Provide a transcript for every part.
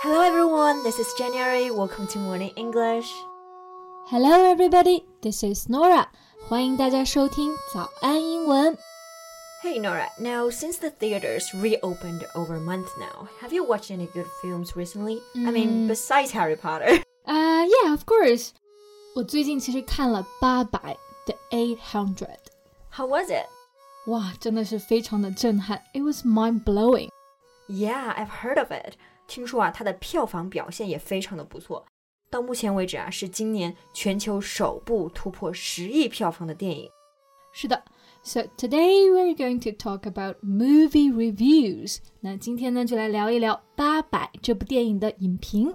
Hello everyone, this is January. Welcome to Morning English. Hello everybody, this is Norah. 欢迎大家收听早安英文。Hey Norah, now since the theaters reopened over a month now, have you watched any good films recently? Mm. I mean, mm. besides Harry Potter. Uh, yeah, of course. 我最近其实看了八佰 The Eight Hundred. How was it? 哇，真的是非常的震撼。It was mind blowing. Yeah, I've heard of it. 听说啊，它的票房表现也非常的不错。到目前为止啊，是今年全球首部突破十亿票房的电影。是的，So today we're going to talk about movie reviews。那今天呢，就来聊一聊《八佰》这部电影的影评。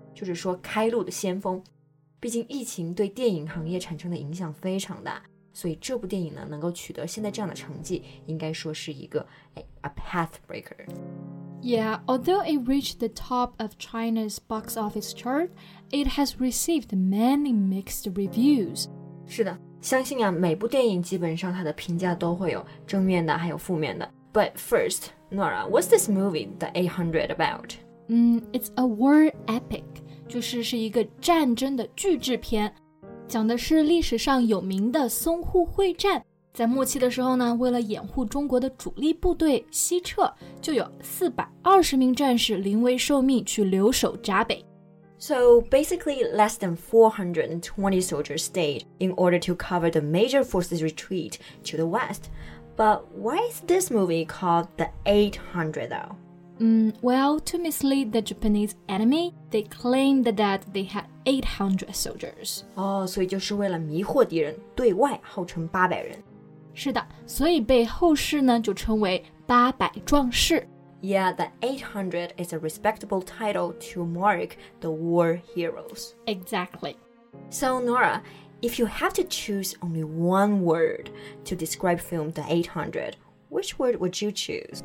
就是说开路的先锋。毕竟疫情对电影行业产生的影响非常大，所以这部电影呢能够取得现在这样的成绩，应该说是一个哎 a path breaker。Yeah, although it reached the top of China's box office chart, it has received many mixed reviews. 是的，相信啊，每部电影基本上它的评价都会有正面的，还有负面的。But first, Norah, what's this movie, The 800, about? Mm, it's a war epic. 就是是一个战争的巨制片，讲的是历史上有名的淞沪会战。在末期的时候呢，为了掩护中国的主力部队西撤，就有四百二十名战士临危受命去留守闸北。 So basically, less than 420 soldiers stayed in order to cover the major forces' retreat to the west. But why is this movie called The 800 though? Mm, well, to mislead the Japanese enemy, they claimed that they had 800 soldiers. Oh, 哦，所以就是为了迷惑敌人，对外号称八百人。是的，所以被后世呢就称为八百壮士。Yeah, the 800 is a respectable title to mark the war heroes. Exactly. So, Norah, if you have to choose only one word to describe film The 800, which word would you choose?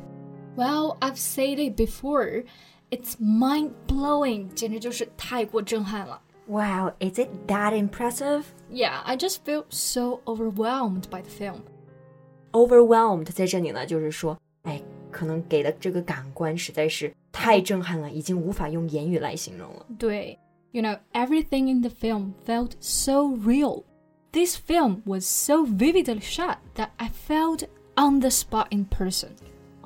Well, I've said it before. It's mind blowing，简直就是太过震撼了。 Wow, is it that impressive? Yeah, I just feel so overwhelmed by the film. Overwhelmed 在这里呢，就是说，哎，可能给的这个感官实在是太震撼了，已经无法用言语来形容了。对，You know, everything in the film felt so real. This film was so vividly shot that I felt on the spot in person.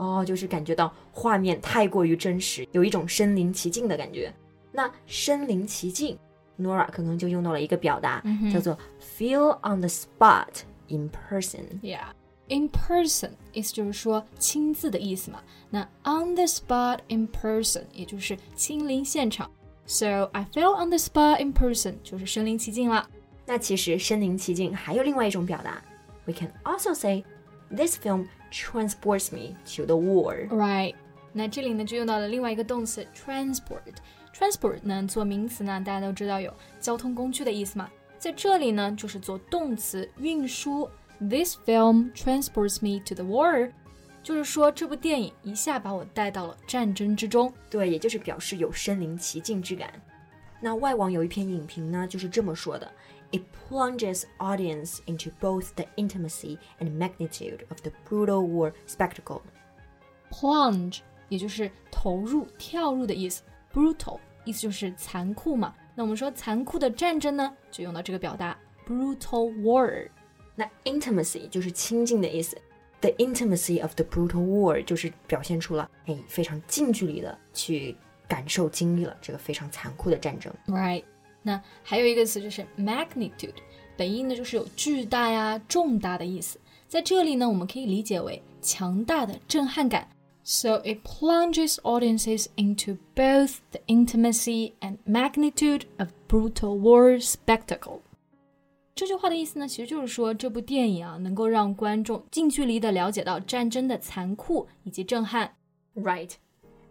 哦，就是感觉到画面太过于真实，有一种身临其境的感觉。那身临其境，Norah 刚刚就用到了一个表达，叫做 feel on the spot in person。Yeah。In person，意思就是说亲自的意思嘛。那 on the spot in person person，也就是亲临现场。So I feel on the spot in person person，就是身临其境了。那其实身临其境还有另外一种表达。We can also say this film transports me to the war。Right，那这里呢就用到了另外一个动词 transport。transport 呢做名词呢，大家都知道有交通工具的意思嘛，在这里呢就是做动词运输。This film transports me to the war，就是说这部电影一下把我带到了战争之中。对，也就是表示有身临其境之感。那外网有一篇影评呢，就是这么说的 ：It plunges audience into both the intimacy and magnitude of the brutal war spectacle. plunge 也就是投入、跳入的意思，brutal 意思就是残酷嘛。那我们说残酷的战争呢，就用到这个表达 brutal war。那 intimacy 就是亲近的意思，the intimacy of the brutal war 就是表现出了哎非常近距离的去感受经历了这个非常残酷的战争。 Right， 那还有一个词就是 magnitude，本意呢就是有巨大呀、重大的意思。在这里呢，我们可以理解为强大的震撼感。So it plunges audiences into both the intimacy and magnitude of brutal war spectacle. 这句话的意思呢，其实就是说这部电影啊，能够让观众近距离的了解到战争的残酷以及震撼。 Right.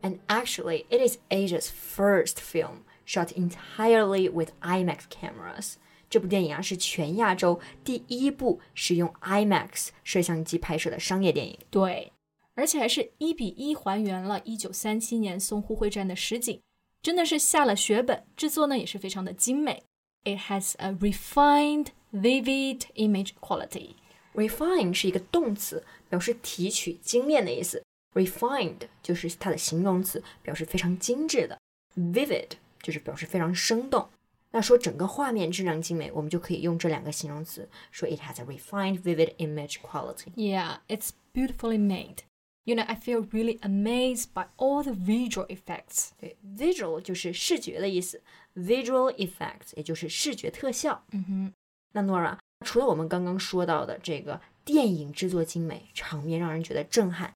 And actually, it is Asia's first film shot entirely with IMAX cameras。这部电影啊是全亚洲第一部使用 IMAX 摄像机拍摄的商业电影。对，而且还是一比一还原了1937年淞沪会战的实景，真的是下了血本。制作呢也是非常的精美。It has a refined, vivid image quality. Refine 是一个动词，表示提取、精炼的意思。Refined 就是它的形容词，表示非常精致的。Vivid 就是表示非常生动。那说整个画面质量精美，我们就可以用这两个形容词，说 it has a refined, vivid image quality. Yeah, it's beautifully made. You know, I feel really amazed by all the visual effects. 对，visual 就是视觉的意思，visual effects 也就是视觉特效。嗯哼，那 Nora，除了我们刚刚说到的这个电影制作精美，场面让人觉得震撼，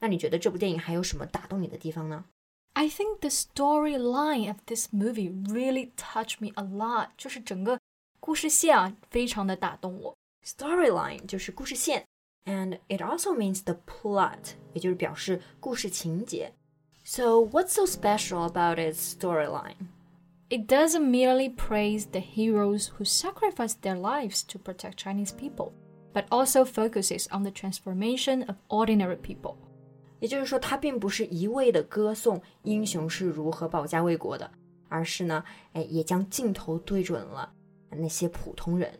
那你觉得这部电影还有什么打动你的地方呢 ？I think the storyline of this movie really touched me a lot. 就是整个故事线啊，非常的打动我。Storyline 就是故事线，and it also means the plot，也就是表示故事情节。So what's so special about its storyline? It doesn't merely praise the heroes who sacrificed their lives to protect Chinese people, but also focuses on the transformation of ordinary people. 也就是说，他并不是一味的歌颂英雄是如何保家卫国的，而是呢，哎，也将镜头对准了那些普通人。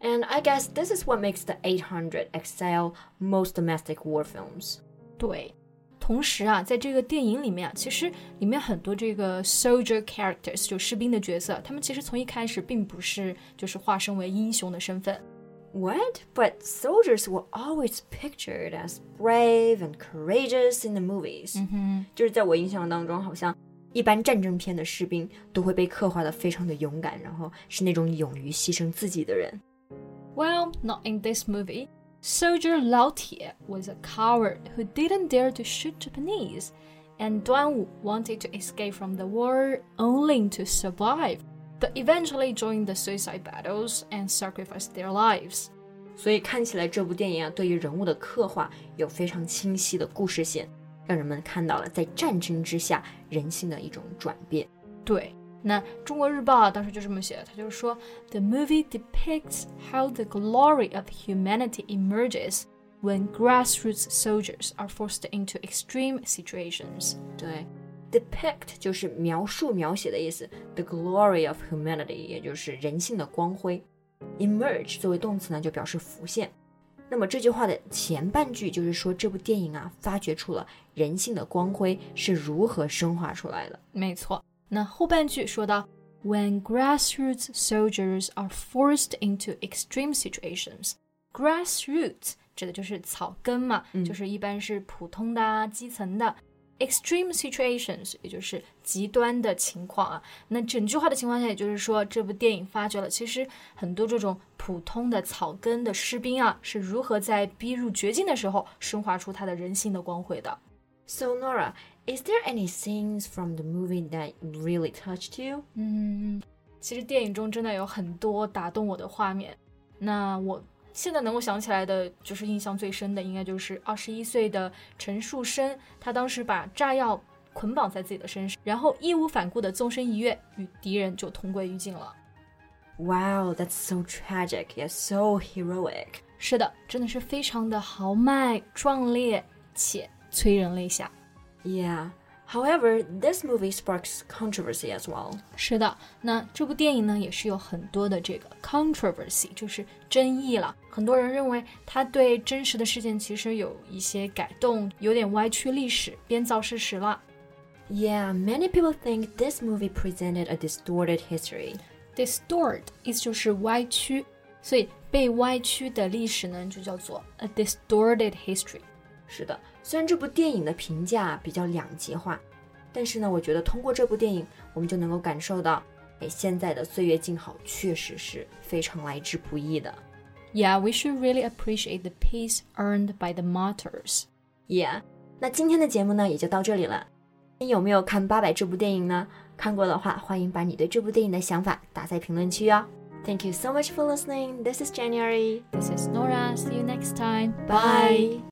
And I guess this is what makes the 800 excel most domestic war films. 对，同时啊，在这个电影里面啊，其实里面很多这个 soldier characters 就士兵的角色，他们其实从一开始并不是就是化身为英雄的身份。What? But soldiers were always pictured as brave and courageous in the movies. 嗯哼，就是在我印象当中，好像一般战争片的士兵都会被刻画的非常的勇敢，然后是那种勇于牺牲自己的人。 Well, not in this movie. Soldier Lao Tie was a coward who didn't dare to shoot Japanese, and Duan Wu wanted to escape from the war only to survive, but eventually joined the suicide battles and sacrificed their lives. 所以看起来这部电影啊，对于人物的刻画有非常清晰的故事线，让人们看到了在战争之下人性的一种转变。对，那中国日报啊，当时就这么写的，他就说，The movie depicts how the glory of humanity emerges when grassroots soldiers are forced into extreme situations. 对 ，depict 就是描述、描写的意思，the glory of humanity 也就是人性的光辉。emerge 作为动词呢，就表示浮现。那么这句话的前半句就是说，这部电影啊，发掘出了人性的光辉是如何升华出来的。没错，那后半句说到，When grassroots soldiers are forced into extreme situations, grassroots 指的就是草根嘛，嗯就是一般是普通的啊、基层的。Extreme situations，也就是极端的情况啊。那整句话的情况下，也就是说，这部电影发掘了其实很多这种普通的草根的士兵啊，是如何在逼入绝境的时候升华出他的人性的光辉的。So Nora, is there any scenes from the movie that really touched you? 嗯，其实电影中真的有很多打动我的画面。那我现在能够想起来的，就是印象最深的，应该就是二十一岁的陈树生，他当时把炸药捆绑在自己的身上，然后义无反顾的纵身一跃，与敌人就同归于尽了。Wow, that's so tragic yet so heroic. 是的，真的是非常的豪迈、壮烈且催人泪下。Yeah. However, this movie sparks controversy as well. 是的，那这部电影呢，也是有很多的这个 controversy，就是争议了。很多人认为它对真实的事件其实有一些改动，有点歪曲历史、编造事实了。 Yeah, many people think this movie presented a distorted history. distort 意思就是歪曲，所以被歪曲的历史呢，就叫做 a distorted history。 是的，虽然这部电影的评价比较两极化，但是呢，我觉得通过这部电影，我们就能够感受到，哎，现在的岁月静好确实是非常来之不易的。Yeah, we should really appreciate the peace earned by the martyrs. Yeah，那今天的节目呢也就到这里了。你有没有看《八佰》这部电影呢？看过的话，欢迎把你对这部电影的想法打在评论区哟、哦。Thank you so much for listening. This is January. This is Norah. See you next time. Bye. Bye.